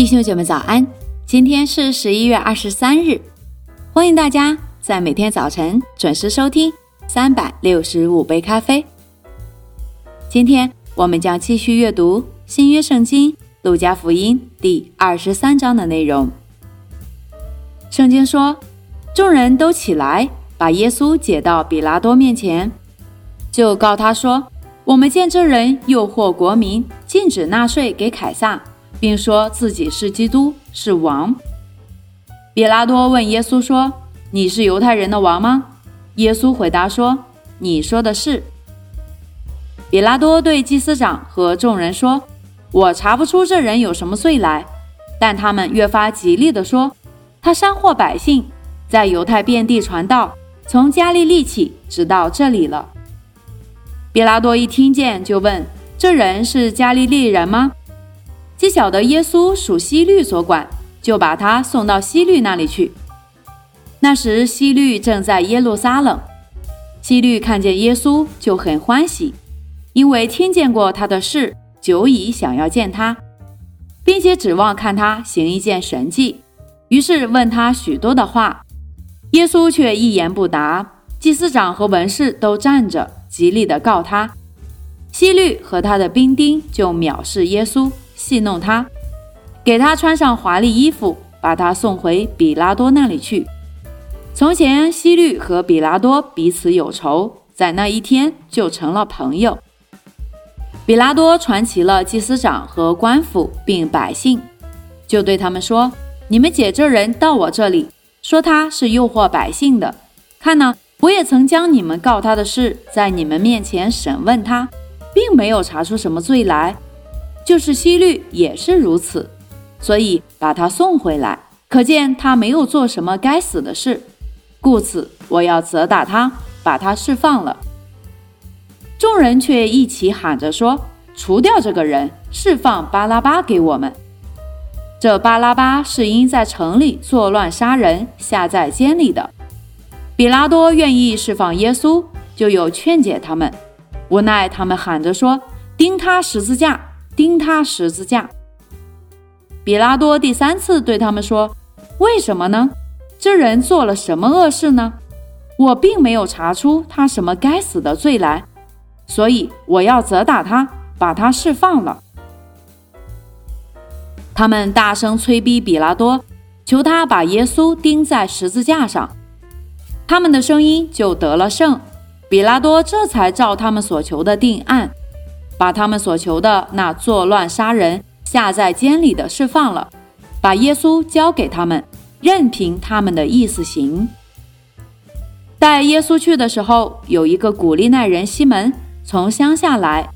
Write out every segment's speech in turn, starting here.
弟兄姐妹早安，今天是十一月二十三日，欢迎大家在每天早晨准时收听三百六十五杯咖啡。今天我们将继续阅读新约圣经路加福音第二十三章的内容。圣经说，众人都起来，把耶稣解到比拉多面前，就告他说：“我们见这人诱惑国民，禁止纳税给凯撒。”并说自己是基督，是王。比拉多问耶稣说：“你是犹太人的王吗？”耶稣回答说：“你说的是。”比拉多对祭司长和众人说：“我查不出这人有什么罪来。”但他们越发极力地说：“他煽惑百姓，在犹太遍地传道，从加利利起，直到这里了。”比拉多一听见，就问：“这人是加利利人吗？”既晓得耶稣属西律所管，就把他送到西律那里去。那时西律正在耶路撒冷，西律看见耶稣就很欢喜，因为听见过他的事，久已想要见他，并且指望看他行一件神迹，于是问他许多的话。耶稣却一言不答。祭司长和文士都站着，极力的告他。西律和他的兵丁就藐视耶稣。戏弄他，给他穿上华丽衣服，把他送回比拉多那里去。从前西律和比拉多彼此有仇，在那一天就成了朋友。比拉多传齐了祭司长和官府，并百姓，就对他们说：“你们解这人到我这里，说他是诱惑百姓的。看呢，我也曾将你们告他的事在你们面前审问他，并没有查出什么罪来。”就是西律也是如此，所以把他送回来，可见他没有做什么该死的事，故此我要责打他，把他释放了。众人却一起喊着说：“除掉这个人，释放巴拉巴给我们。”这巴拉巴是因在城里作乱杀人，下在监里的。比拉多愿意释放耶稣，就有劝解他们，无奈他们喊着说：“钉他十字架。”钉他十字架。比拉多第三次对他们说：“为什么呢？这人做了什么恶事呢？我并没有查出他什么该死的罪来，所以我要责打他，把他释放了。”他们大声催逼比拉多，求他把耶稣钉在十字架上。他们的声音就得了胜，比拉多这才照他们所求的定案。把他们所求的那作乱杀人下在监里的释放了，把耶稣交给他们，任凭他们的意思行。带耶稣去的时候，有一个古利奈人西门从乡下来，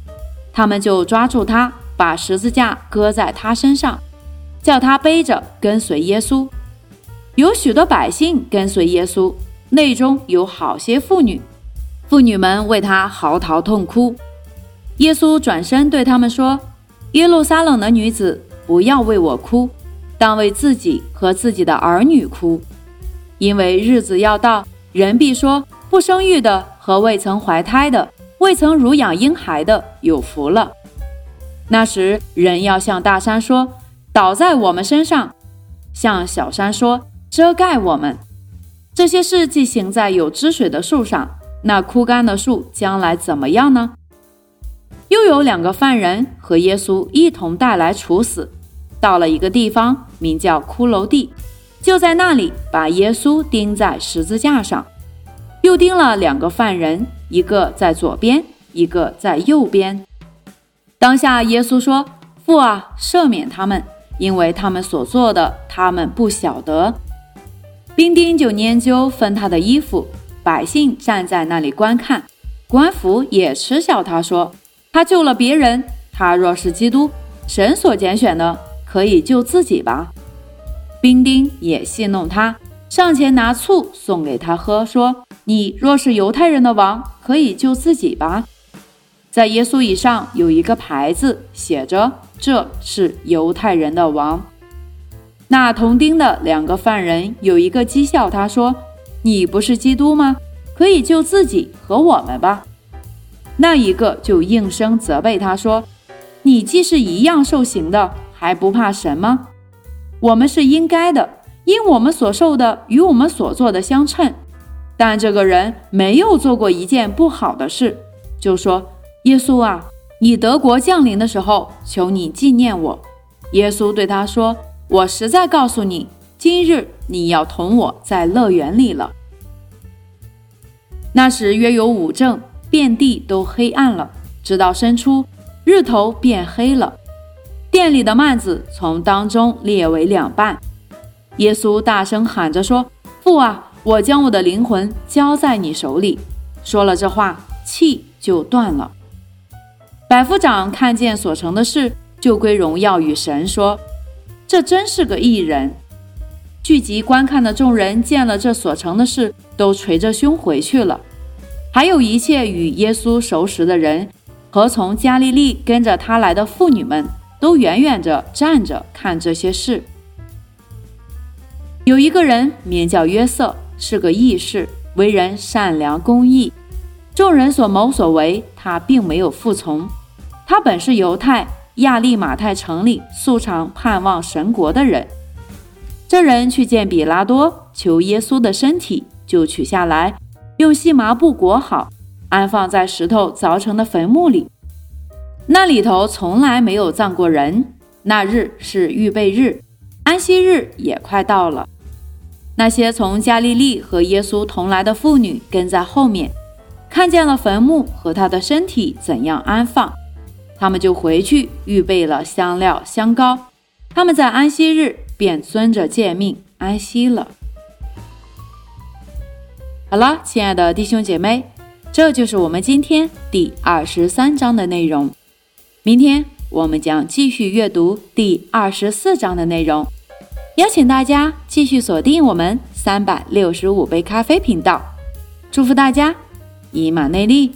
他们就抓住他，把十字架搁在他身上，叫他背着跟随耶稣。有许多百姓跟随耶稣，内中有好些妇女，妇女们为他嚎啕痛哭。耶稣转身对他们说：“耶路撒冷的女子，不要为我哭，当为自己和自己的儿女哭，因为日子要到，人必说：不生育的和未曾怀胎的、未曾乳养婴孩的有福了。那时，人要向大山说：倒在我们身上；向小山说：遮盖我们。这些事既行在有汁水的树上，那枯干的树将来怎么样呢？”又有两个犯人和耶稣一同带来处死，到了一个地方，名叫骷髅地，就在那里把耶稣钉在十字架上，又钉了两个犯人，一个在左边，一个在右边。当下耶稣说：“父啊，赦免他们，因为他们所做的，他们不晓得。”兵丁就研究分他的衣服，百姓站在那里观看，官府也嗤笑他说。他救了别人，他若是基督，神所拣选的，可以救自己吧。兵丁也戏弄他，上前拿醋送给他喝，说：“你若是犹太人的王，可以救自己吧。”在耶稣以上有一个牌子，写着：“这是犹太人的王。”那同钉的两个犯人有一个讥笑他说：“你不是基督吗？可以救自己和我们吧。”那一个就应声责备他说：“你既是一样受刑的，还不怕神吗？我们是应该的，因我们所受的与我们所做的相称。但这个人没有做过一件不好的事，就说：“耶稣啊，你德国降临的时候，求你纪念我。”耶稣对他说：“我实在告诉你，今日你要同我在乐园里了。”那时约有五正，遍地都黑暗了，直到伸出，日头变黑了。店里的幔子从当中裂为两半。耶稣大声喊着说：“父啊，我将我的灵魂交在你手里。”说了这话，气就断了。百夫长看见所成的事，就归荣耀与神，说：“这真是个异人。”聚集观看的众人见了这所成的事，都捶着胸回去了。还有一切与耶稣熟识的人和从加利利跟着他来的妇女们。都远远着站着看这些事。有一个人名叫约瑟，是个义士，为人善良公义。众人所谋所为，他并没有服从。他本是犹太亚利马太城里素常盼望神国的人。这人去见比拉多，求耶稣的身体，就取下来，用细麻布裹好，安放在石头凿成的坟墓里。那里头从来没有葬过人。那日是预备日，安息日也快到了。那些从加利利和耶稣同来的妇女跟在后面，看见了坟墓和他的身体怎样安放，他们就回去预备了香料香膏。他们在安息日便遵着诫命安息了。好了，亲爱的弟兄姐妹，这就是我们今天第二十三章的内容。明天我们将继续阅读第二十四章的内容，邀请大家继续锁定我们三百六十五杯咖啡频道。祝福大家，以马内利。